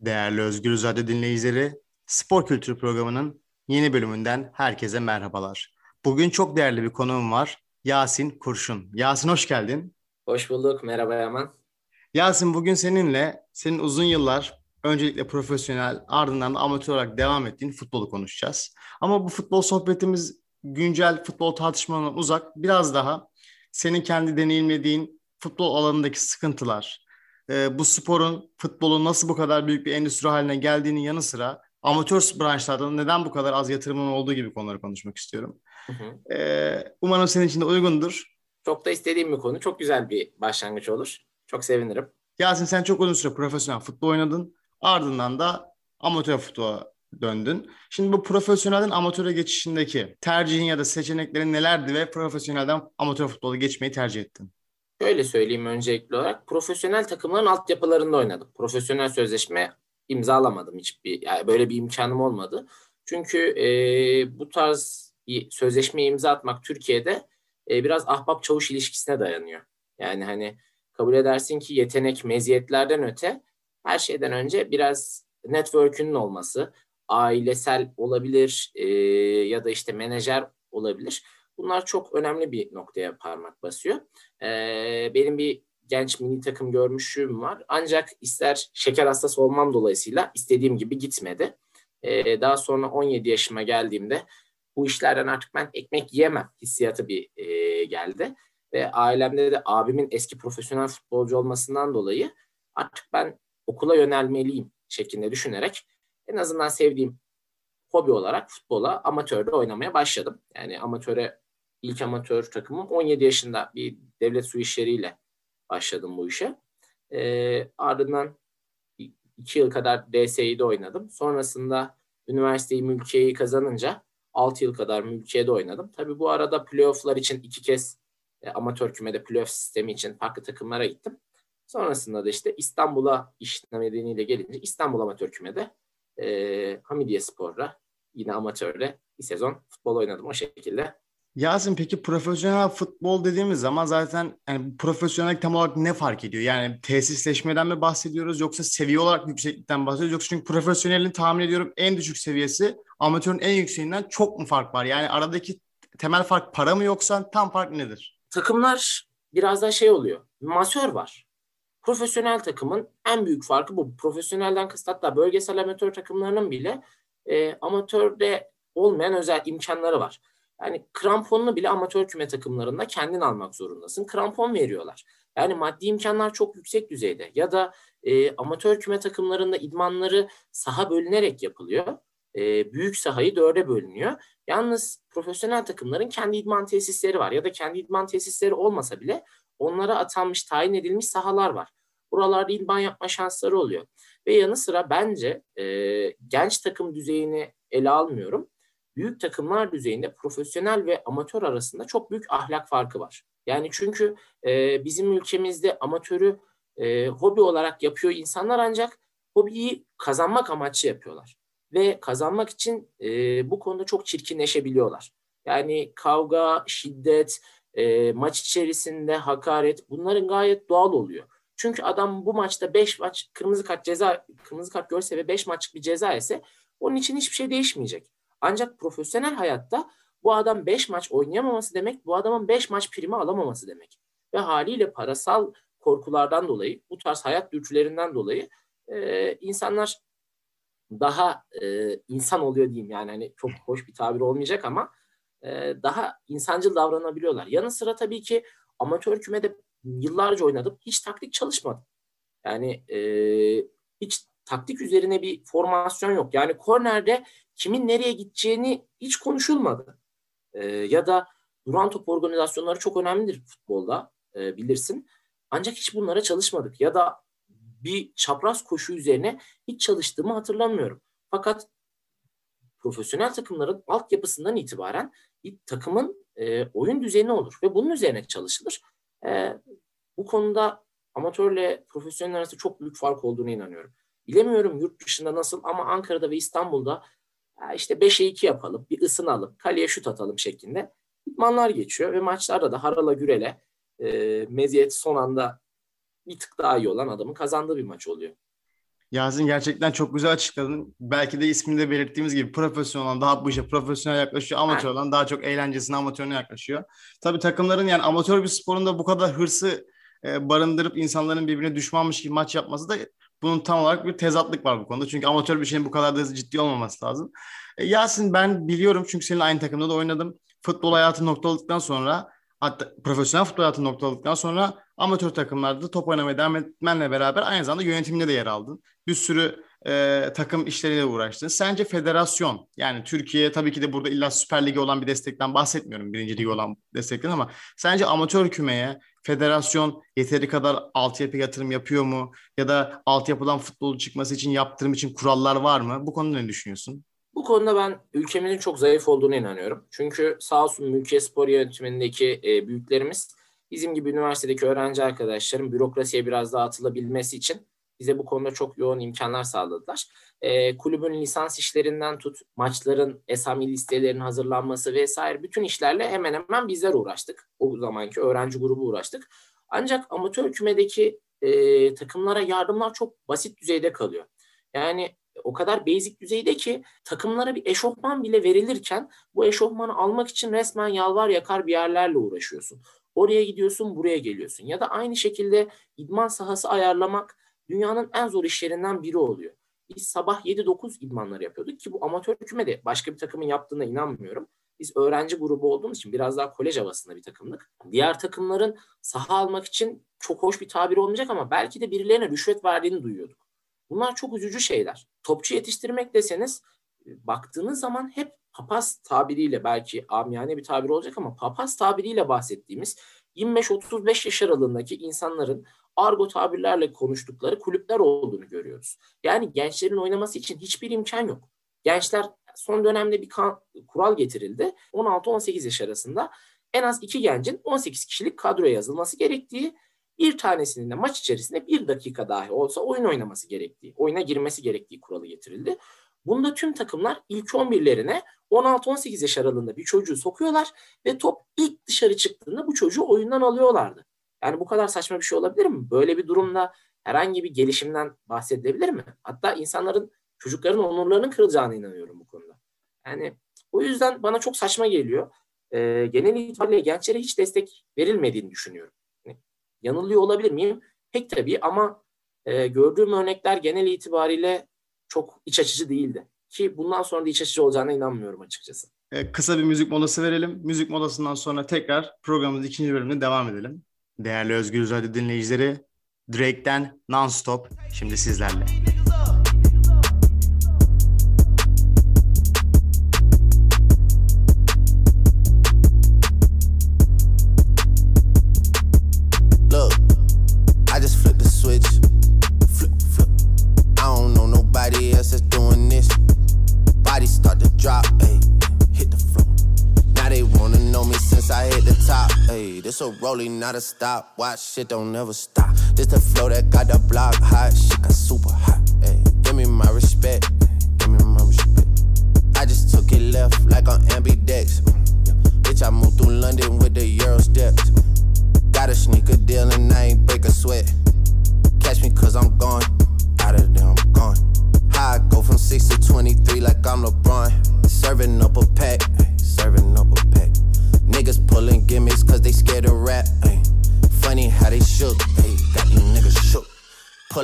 Değerli Özgür Radyo dinleyicileri, Spor Kültürü programının yeni bölümünden herkese merhabalar. Bugün çok değerli bir konuğum var. Yasin Kurşun. Yasin hoş geldin. Hoş bulduk. Merhaba Yaman. Yasin bugün seninle senin uzun yıllar öncelikle profesyonel ardından da amatör olarak devam ettiğin futbolu konuşacağız. Ama bu futbol sohbetimiz güncel futbol tartışmalarından uzak biraz daha senin kendi deneyimlediğin futbol alanındaki sıkıntılar, e, bu sporun, futbolun nasıl bu kadar büyük bir endüstri haline geldiğinin yanı sıra amatör branşlarda neden bu kadar az yatırımın olduğu gibi konuları konuşmak istiyorum. Hı hı. E, umarım senin için de uygundur. Çok da istediğim bir konu. Çok güzel bir başlangıç olur. Çok sevinirim. Yasin sen çok uzun süre profesyonel futbol oynadın. Ardından da amatör futbola döndün. Şimdi bu profesyonelden amatöre geçişindeki tercihin ya da seçeneklerin nelerdi ve profesyonelden amatör futbola geçmeyi tercih ettin? Şöyle söyleyeyim öncelikli olarak. Profesyonel takımların altyapılarında oynadım. Profesyonel sözleşme imzalamadım hiçbir. Yani böyle bir imkanım olmadı. Çünkü e, bu tarz bir sözleşme imza atmak Türkiye'de e, biraz ahbap çavuş ilişkisine dayanıyor. Yani hani kabul edersin ki yetenek meziyetlerden öte her şeyden önce biraz network'ünün olması, ailesel olabilir e, ya da işte menajer olabilir. Bunlar çok önemli bir noktaya parmak basıyor. E, benim bir genç mini takım görmüşlüğüm var. Ancak ister şeker hastası olmam dolayısıyla istediğim gibi gitmedi. E, daha sonra 17 yaşıma geldiğimde bu işlerden artık ben ekmek yiyemem hissiyatı bir e, geldi. Ve ailemde de abimin eski profesyonel futbolcu olmasından dolayı artık ben okula yönelmeliyim şeklinde düşünerek en azından sevdiğim hobi olarak futbola amatörde oynamaya başladım. Yani amatöre ilk amatör takımım 17 yaşında bir devlet su işleriyle başladım bu işe. E, ardından iki yıl kadar DSİ'de oynadım. Sonrasında üniversiteyi mülkiyeyi kazanınca 6 yıl kadar mülkiyede oynadım. Tabii bu arada playofflar için iki kez e, amatör kümede playoff sistemi için farklı takımlara gittim. Sonrasında da işte İstanbul'a iş nedeniyle gelince İstanbul amatör kümede e, Hamidiye Spor'la yine amatörde bir sezon futbol oynadım o şekilde. Yasin peki profesyonel futbol dediğimiz zaman zaten yani profesyonel tam olarak ne fark ediyor? Yani tesisleşmeden mi bahsediyoruz yoksa seviye olarak yükseklikten bahsediyoruz? Yoksa çünkü profesyonelin tahmin ediyorum en düşük seviyesi amatörün en yükseğinden çok mu fark var? Yani aradaki temel fark para mı yoksa tam fark nedir? Takımlar biraz daha şey oluyor. Masör var. Profesyonel takımın en büyük farkı bu. Profesyonelden kısıt hatta bölgesel amatör takımlarının bile e, amatörde olmayan özel imkanları var. Yani kramponunu bile amatör küme takımlarında kendin almak zorundasın. Krampon veriyorlar. Yani maddi imkanlar çok yüksek düzeyde. Ya da e, amatör küme takımlarında idmanları saha bölünerek yapılıyor. E, büyük sahayı dörde bölünüyor. Yalnız profesyonel takımların kendi idman tesisleri var. Ya da kendi idman tesisleri olmasa bile onlara atanmış, tayin edilmiş sahalar var. Buralarda idman yapma şansları oluyor. Ve yanı sıra bence e, genç takım düzeyini ele almıyorum büyük takımlar düzeyinde profesyonel ve amatör arasında çok büyük ahlak farkı var. Yani çünkü e, bizim ülkemizde amatörü e, hobi olarak yapıyor insanlar ancak hobiyi kazanmak amaçlı yapıyorlar. Ve kazanmak için e, bu konuda çok çirkinleşebiliyorlar. Yani kavga, şiddet, e, maç içerisinde hakaret bunların gayet doğal oluyor. Çünkü adam bu maçta 5 maç kırmızı kart ceza kırmızı kart görse ve 5 maçlık bir ceza ise onun için hiçbir şey değişmeyecek. Ancak profesyonel hayatta bu adam 5 maç oynayamaması demek, bu adamın 5 maç primi alamaması demek. Ve haliyle parasal korkulardan dolayı, bu tarz hayat dürtülerinden dolayı e, insanlar daha e, insan oluyor diyeyim yani hani çok hoş bir tabir olmayacak ama e, daha insancıl davranabiliyorlar. Yanı sıra tabii ki amatör kümede yıllarca oynadım. Hiç taktik çalışmadım. Yani e, hiç taktik üzerine bir formasyon yok. Yani kornerde kimin nereye gideceğini hiç konuşulmadı. E, ya da duran top organizasyonları çok önemlidir futbolda e, bilirsin. Ancak hiç bunlara çalışmadık. Ya da bir çapraz koşu üzerine hiç çalıştığımı hatırlamıyorum. Fakat profesyonel takımların altyapısından itibaren bir takımın e, oyun düzeni olur ve bunun üzerine çalışılır. E, bu konuda amatörle profesyonel arasında çok büyük fark olduğunu inanıyorum. Bilemiyorum yurt dışında nasıl ama Ankara'da ve İstanbul'da işte 5'e 2 yapalım, bir ısınalım, kaleye şut atalım şeklinde idmanlar geçiyor ve maçlarda da harala gürele e, meziyet son anda bir tık daha iyi olan adamın kazandığı bir maç oluyor. Yasin gerçekten çok güzel açıkladın. Belki de isminde belirttiğimiz gibi profesyonel olan daha bu işe profesyonel yaklaşıyor. Amatör olan daha çok eğlencesine amatörüne yaklaşıyor. Tabii takımların yani amatör bir sporun da bu kadar hırsı e, barındırıp insanların birbirine düşmanmış gibi maç yapması da bunun tam olarak bir tezatlık var bu konuda. Çünkü amatör bir şeyin bu kadar da ciddi olmaması lazım. E, Yasin ben biliyorum çünkü seninle aynı takımda da oynadım. Futbol hayatı noktaladıktan sonra hatta profesyonel futbol hayatı noktaladıktan sonra amatör takımlarda top oynamaya devam etmenle beraber aynı zamanda yönetiminde de yer aldın. Bir sürü e, takım işleriyle uğraştın. Sence federasyon yani Türkiye tabii ki de burada illa Süper Ligi olan bir destekten bahsetmiyorum. Birinci Ligi olan destekten ama sence amatör kümeye federasyon yeteri kadar altyapı yatırım yapıyor mu? Ya da altyapıdan futbol çıkması için yaptırım için kurallar var mı? Bu konuda ne düşünüyorsun? Bu konuda ben ülkemizin çok zayıf olduğunu inanıyorum. Çünkü sağ olsun Mülkiye Spor yönetimindeki e, büyüklerimiz bizim gibi üniversitedeki öğrenci arkadaşların bürokrasiye biraz daha atılabilmesi için bize bu konuda çok yoğun imkanlar sağladılar. E, kulübün lisans işlerinden tut, maçların esami listelerinin hazırlanması vesaire bütün işlerle hemen hemen bizler uğraştık. O zamanki öğrenci grubu uğraştık. Ancak amatör kümedeki e, takımlara yardımlar çok basit düzeyde kalıyor. Yani o kadar basic düzeyde ki takımlara bir eşofman bile verilirken bu eşofmanı almak için resmen yalvar yakar bir yerlerle uğraşıyorsun. Oraya gidiyorsun, buraya geliyorsun. Ya da aynı şekilde idman sahası ayarlamak dünyanın en zor işlerinden biri oluyor. Biz sabah 7-9 idmanları yapıyorduk ki bu amatör kümede başka bir takımın yaptığına inanmıyorum. Biz öğrenci grubu olduğumuz için biraz daha kolej havasında bir takımlık. Diğer takımların saha almak için çok hoş bir tabir olmayacak ama belki de birilerine rüşvet verdiğini duyuyorduk. Bunlar çok üzücü şeyler. Topçu yetiştirmek deseniz e, baktığınız zaman hep papaz tabiriyle belki amiyane bir tabir olacak ama papaz tabiriyle bahsettiğimiz 25-35 yaş aralığındaki insanların argo tabirlerle konuştukları kulüpler olduğunu görüyoruz. Yani gençlerin oynaması için hiçbir imkan yok. Gençler son dönemde bir kan, kural getirildi. 16-18 yaş arasında en az iki gencin 18 kişilik kadroya yazılması gerektiği, bir tanesinin de maç içerisinde bir dakika dahi olsa oyun oynaması gerektiği, oyuna girmesi gerektiği kuralı getirildi. Bunda tüm takımlar ilk 11'lerine 16-18 yaş aralığında bir çocuğu sokuyorlar ve top ilk dışarı çıktığında bu çocuğu oyundan alıyorlardı. Yani bu kadar saçma bir şey olabilir mi? Böyle bir durumda herhangi bir gelişimden bahsedilebilir mi? Hatta insanların çocukların onurlarının kırılacağına inanıyorum bu konuda. Yani o yüzden bana çok saçma geliyor. Ee, genel itibariyle gençlere hiç destek verilmediğini düşünüyorum. Yani yanılıyor olabilir miyim? Pek tabii ama e, gördüğüm örnekler genel itibariyle çok iç açıcı değildi. Ki bundan sonra da iç açıcı olacağına inanmıyorum açıkçası. Ee, kısa bir müzik molası verelim. Müzik molasından sonra tekrar programımızın ikinci bölümüne devam edelim. Değerli Özgür Radyo dinleyicileri, Drake'den Non-Stop şimdi sizlerle. This a rolling, not a stop. Watch shit don't never stop. This the flow that got the block hot. Shit got super hot. Hey, give me my respect. Give me my respect. I just took it left like on ambidex. Yeah. Bitch, I moved through London with the Euro steps. Got a sneaker deal and I ain't break a sweat. Catch me cause I'm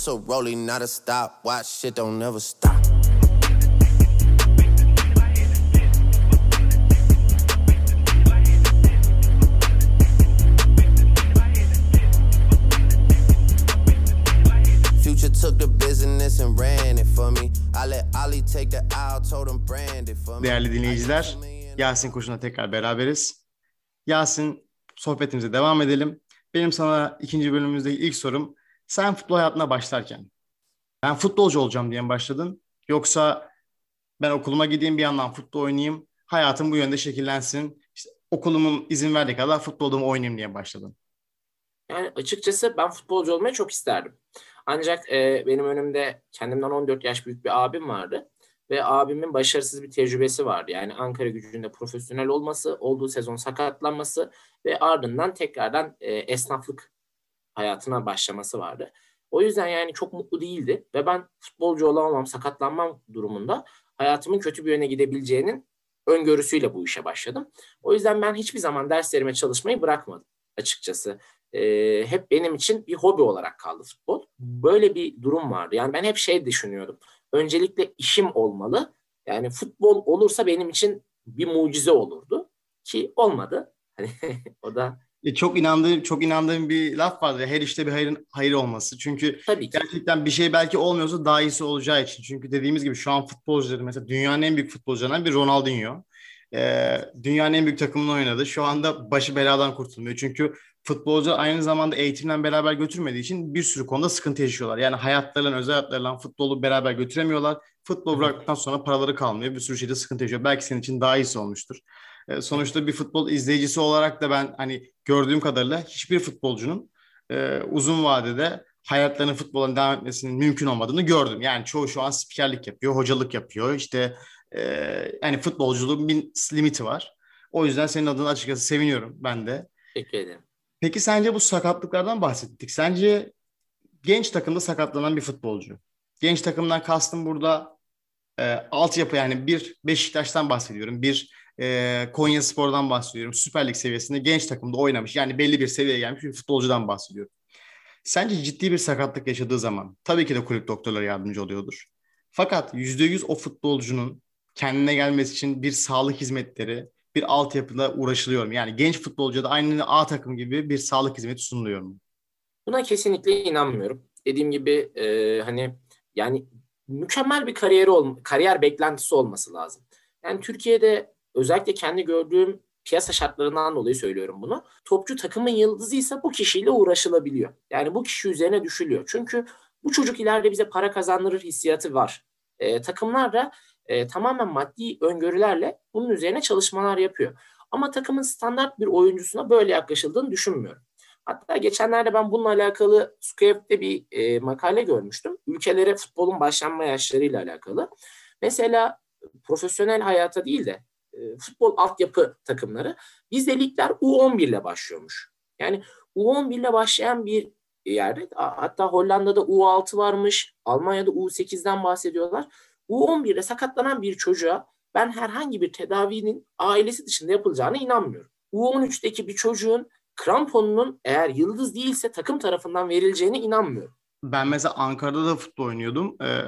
It's a rolling, not a stop. Watch shit don't never stop. Future took the business and ran it for me. I let Ali take the aisle, told him brand it for me. Değerli dinleyiciler, Yasin Koç'una tekrar beraberiz. Yasin sohbetimize devam edelim. Benim sana ikinci bölümümüzdeki ilk sorum. Sen futbol hayatına başlarken ben futbolcu olacağım diye mi başladın? Yoksa ben okuluma gideyim bir yandan futbol oynayayım. Hayatım bu yönde şekillensin. İşte okulumun izin verdiği kadar futbolda oynayayım diye başladın. Yani açıkçası ben futbolcu olmayı çok isterdim. Ancak e, benim önümde kendimden 14 yaş büyük bir abim vardı. Ve abimin başarısız bir tecrübesi vardı. Yani Ankara gücünde profesyonel olması, olduğu sezon sakatlanması ve ardından tekrardan e, esnaflık hayatına başlaması vardı. O yüzden yani çok mutlu değildi ve ben futbolcu olamam, sakatlanmam durumunda hayatımın kötü bir yöne gidebileceğinin öngörüsüyle bu işe başladım. O yüzden ben hiçbir zaman derslerime çalışmayı bırakmadım açıkçası. Ee, hep benim için bir hobi olarak kaldı futbol. Böyle bir durum vardı. Yani ben hep şey düşünüyordum. Öncelikle işim olmalı. Yani futbol olursa benim için bir mucize olurdu ki olmadı. Hani o da çok inandığım çok inandığım bir laf vardır. Her işte bir hayırın hayır olması. Çünkü Tabii ki. gerçekten bir şey belki olmuyorsa daha iyisi olacağı için. Çünkü dediğimiz gibi şu an futbolcuları mesela dünyanın en büyük futbolcularından bir Ronaldinho. Ee, dünyanın en büyük takımını oynadı. Şu anda başı beladan kurtulmuyor. Çünkü futbolcu aynı zamanda eğitimle beraber götürmediği için bir sürü konuda sıkıntı yaşıyorlar. Yani hayatlarıyla, özel hayatlarıyla futbolu beraber götüremiyorlar. Futbol bıraktıktan sonra paraları kalmıyor. Bir sürü şeyde sıkıntı yaşıyor. Belki senin için daha iyisi olmuştur. E, sonuçta bir futbol izleyicisi olarak da ben hani gördüğüm kadarıyla hiçbir futbolcunun e, uzun vadede hayatlarının futbolun devam etmesinin mümkün olmadığını gördüm. Yani çoğu şu an spikerlik yapıyor, hocalık yapıyor. İşte e, yani futbolculuğun bir limiti var. O yüzden senin adına açıkçası seviniyorum ben de. Teşekkür ederim. Peki sence bu sakatlıklardan bahsettik. Sence genç takımda sakatlanan bir futbolcu. Genç takımdan kastım burada e, altyapı yani bir Beşiktaş'tan bahsediyorum. Bir e, Konya Spor'dan bahsediyorum. Süper Lig seviyesinde genç takımda oynamış. Yani belli bir seviyeye gelmiş bir futbolcudan bahsediyorum. Sence ciddi bir sakatlık yaşadığı zaman tabii ki de kulüp doktorları yardımcı oluyordur. Fakat %100 o futbolcunun kendine gelmesi için bir sağlık hizmetleri, bir altyapıda uğraşılıyor mu? Yani genç futbolcuya aynı A takım gibi bir sağlık hizmeti sunuluyor mu? Buna kesinlikle inanmıyorum. Dediğim gibi e, hani yani mükemmel bir kariyeri ol, kariyer beklentisi olması lazım. Yani Türkiye'de özellikle kendi gördüğüm piyasa şartlarından dolayı söylüyorum bunu. Topçu takımın yıldızıysa bu kişiyle uğraşılabiliyor. Yani bu kişi üzerine düşülüyor. Çünkü bu çocuk ileride bize para kazandırır hissiyatı var. E, takımlar da e, tamamen maddi öngörülerle bunun üzerine çalışmalar yapıyor. Ama takımın standart bir oyuncusuna böyle yaklaşıldığını düşünmüyorum. Hatta geçenlerde ben bununla alakalı Square'de bir e, makale görmüştüm. Ülkelere futbolun başlanma yaşlarıyla alakalı. Mesela profesyonel hayata değil de futbol altyapı takımları bizde ligler U11 ile başlıyormuş. Yani U11 ile başlayan bir yerde hatta Hollanda'da U6 varmış, Almanya'da U8'den bahsediyorlar. U11'de sakatlanan bir çocuğa ben herhangi bir tedavinin ailesi dışında yapılacağına inanmıyorum. U13'teki bir çocuğun kramponunun eğer yıldız değilse takım tarafından verileceğine inanmıyorum. Ben mesela Ankara'da da futbol oynuyordum. Ee,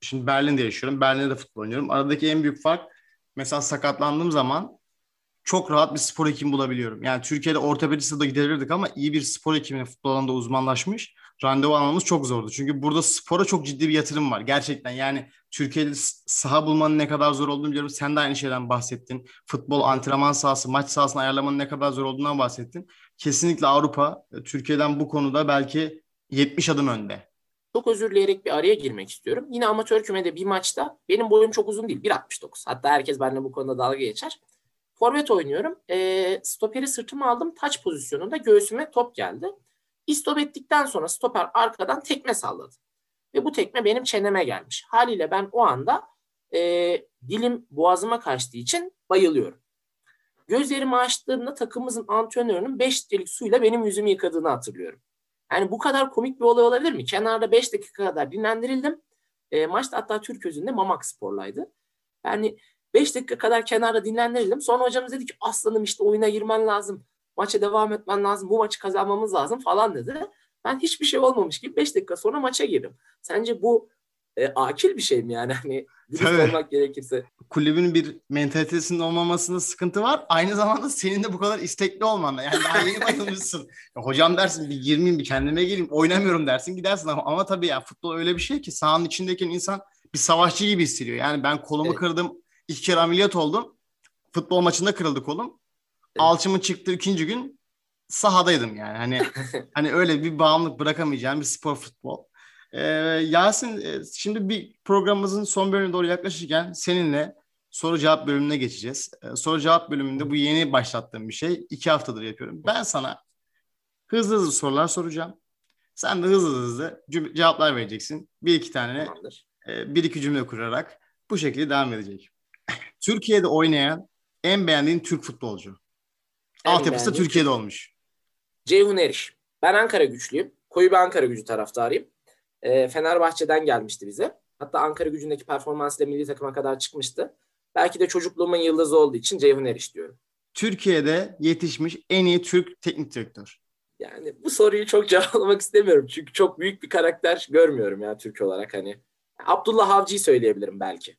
şimdi Berlin'de yaşıyorum. Berlin'de de futbol oynuyorum. Aradaki en büyük fark mesela sakatlandığım zaman çok rahat bir spor hekimi bulabiliyorum. Yani Türkiye'de ortopediste de gidebilirdik ama iyi bir spor hekimine futbol alanında uzmanlaşmış randevu almamız çok zordu. Çünkü burada spora çok ciddi bir yatırım var. Gerçekten yani Türkiye'de saha bulmanın ne kadar zor olduğunu biliyorum. Sen de aynı şeyden bahsettin. Futbol antrenman sahası, maç sahasını ayarlamanın ne kadar zor olduğundan bahsettin. Kesinlikle Avrupa Türkiye'den bu konuda belki 70 adım önde. Çok özür dileyerek bir araya girmek istiyorum. Yine amatör kümede bir maçta benim boyum çok uzun değil. 1.69. Hatta herkes benimle bu konuda dalga geçer. Forvet oynuyorum. E, stoperi sırtıma aldım. Taç pozisyonunda göğsüme top geldi. İstop ettikten sonra stoper arkadan tekme salladı. Ve bu tekme benim çeneme gelmiş. Haliyle ben o anda e, dilim boğazıma kaçtığı için bayılıyorum. Gözlerimi açtığımda takımımızın antrenörünün 5 litrelik suyla benim yüzümü yıkadığını hatırlıyorum. Yani bu kadar komik bir olay olabilir mi? Kenarda 5 dakika kadar dinlendirildim. E, maçta hatta Türk özünde Mamak Spor'laydı. Yani 5 dakika kadar kenarda dinlendirildim. Sonra hocamız dedi ki aslanım işte oyuna girmen lazım. Maça devam etmen lazım. Bu maçı kazanmamız lazım falan dedi. Ben hiçbir şey olmamış gibi 5 dakika sonra maça girdim. Sence bu e, akil bir şey mi yani? Hani dürüst olmak gerekirse. Kulübün bir mentalitesinin olmamasında sıkıntı var. Aynı zamanda senin de bu kadar istekli olman. Yani daha yeni bayılmışsın. ya, hocam dersin bir girmeyeyim bir kendime geleyim. Oynamıyorum dersin gidersin ama, ama tabii ya futbol öyle bir şey ki sahanın içindeki insan bir savaşçı gibi hissediyor. Yani ben kolumu evet. kırdım. iki kere ameliyat oldum. Futbol maçında kırıldı kolum. Alçımın çıktığı ikinci gün sahadaydım yani. Hani hani öyle bir bağımlılık bırakamayacağım bir spor futbol. Ee, Yasin e, şimdi bir programımızın son bölümüne doğru yaklaşırken seninle soru cevap bölümüne geçeceğiz. Ee, soru cevap bölümünde bu yeni başlattığım bir şey. iki haftadır yapıyorum. Ben sana hızlı hızlı sorular soracağım. Sen de hızlı hızlı cevaplar vereceksin. Bir iki tane Tamamdır. e, bir iki cümle kurarak bu şekilde devam edecek. Türkiye'de oynayan en beğendiğin Türk futbolcu. Altyapısı da Türkiye'de olmuş. Ceyhun Eriş. Ben Ankara güçlüyüm. Koyu bir Ankara gücü taraftarıyım. E, Fenerbahçe'den gelmişti bize. Hatta Ankara gücündeki performansıyla milli takıma kadar çıkmıştı. Belki de çocukluğumun yıldızı olduğu için Ceyhun Eriş diyorum. Türkiye'de yetişmiş en iyi Türk teknik direktör. Yani bu soruyu çok cevaplamak istemiyorum. Çünkü çok büyük bir karakter görmüyorum ya Türk olarak hani. Abdullah Avcı'yı söyleyebilirim belki.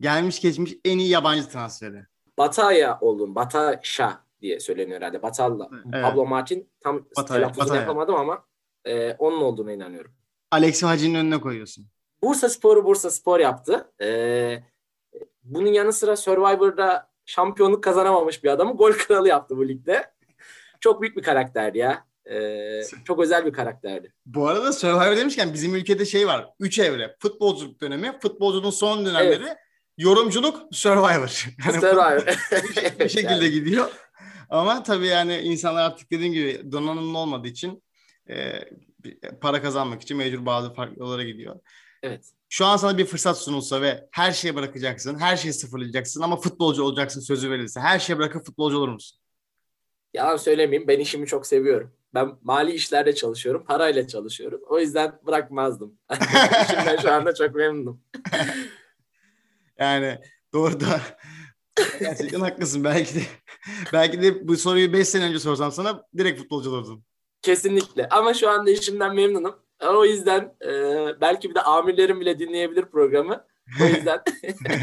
Gelmiş geçmiş en iyi yabancı transferi. Bataya oldum. Bataşa diye söyleniyor herhalde. Batalla. Evet. Pablo Martin tam telaffuzunu yapamadım ama e, onun olduğuna inanıyorum. Alexi Hacı'nın önüne koyuyorsun. Bursa Spor'u Bursa Spor yaptı. Ee, bunun yanı sıra Survivor'da şampiyonluk kazanamamış bir adamı gol kralı yaptı bu ligde. Çok büyük bir karakterdi ya. Ee, çok özel bir karakterdi. Bu arada Survivor demişken bizim ülkede şey var. Üç evre. Futbolculuk dönemi, futbolcunun son dönemleri, evet. yorumculuk, Survivor. Yani Survivor. bir şekilde yani. gidiyor. Ama tabii yani insanlar artık dediğim gibi donanımlı olmadığı için e, para kazanmak için mecbur bazı farklı yollara gidiyor. Evet. Şu an sana bir fırsat sunulsa ve her şeyi bırakacaksın, her şeyi sıfırlayacaksın ama futbolcu olacaksın sözü verilse. Her şeyi bırakıp futbolcu olur musun? Yalan söylemeyeyim ben işimi çok seviyorum. Ben mali işlerde çalışıyorum, parayla çalışıyorum. O yüzden bırakmazdım. İşimden şu anda çok memnunum. yani doğru da gerçekten haklısın. Belki de belki de bu soruyu 5 sene önce sorsam sana direkt futbolcu olurdun. Kesinlikle. Ama şu anda işimden memnunum. O yüzden e, belki bir de amirlerim bile dinleyebilir programı. O yüzden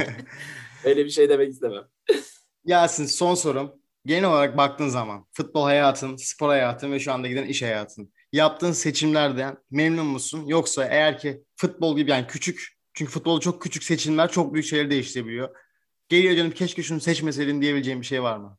öyle bir şey demek istemem. Yasin son sorum. Genel olarak baktığın zaman futbol hayatın, spor hayatın ve şu anda giden iş hayatın. Yaptığın seçimlerden memnun musun? Yoksa eğer ki futbol gibi yani küçük çünkü futbolda çok küçük seçimler çok büyük şeyleri değiştirebiliyor. Geriye dönüp keşke şunu seçmeseydin diyebileceğim bir şey var mı?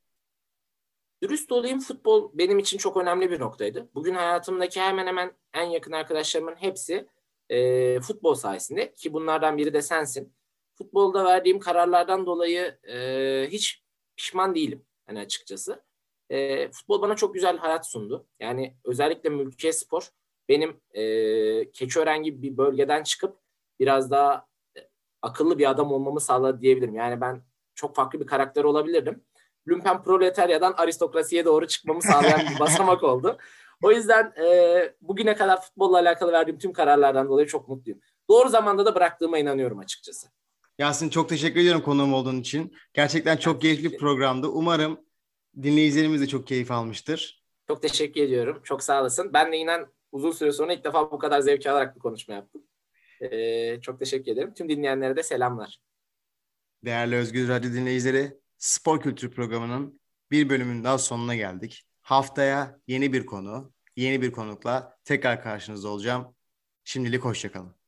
Dürüst olayım futbol benim için çok önemli bir noktaydı. Bugün hayatımdaki hemen hemen en yakın arkadaşlarımın hepsi e, futbol sayesinde ki bunlardan biri de sensin. Futbolda verdiğim kararlardan dolayı e, hiç pişman değilim hani açıkçası. E, futbol bana çok güzel hayat sundu. Yani özellikle Mülkiye Spor benim e, Keçiören gibi bir bölgeden çıkıp biraz daha e, akıllı bir adam olmamı sağladı diyebilirim. Yani ben çok farklı bir karakter olabilirdim lümpen proletaryadan aristokrasiye doğru çıkmamı sağlayan bir basamak oldu. O yüzden e, bugüne kadar futbolla alakalı verdiğim tüm kararlardan dolayı çok mutluyum. Doğru zamanda da bıraktığıma inanıyorum açıkçası. Yasin çok teşekkür ediyorum konuğum olduğun için. Gerçekten çok keyifli bir programdı. Umarım dinleyicilerimiz de çok keyif almıştır. Çok teşekkür ediyorum. Çok sağ olasın. Ben de inan uzun süre sonra ilk defa bu kadar zevk alarak bir konuşma yaptım. Ee, çok teşekkür ederim. Tüm dinleyenlere de selamlar. Değerli Özgür Radyo dinleyicileri, Spor Kültür programının bir bölümünün daha sonuna geldik. Haftaya yeni bir konu, yeni bir konukla tekrar karşınızda olacağım. Şimdilik hoşçakalın.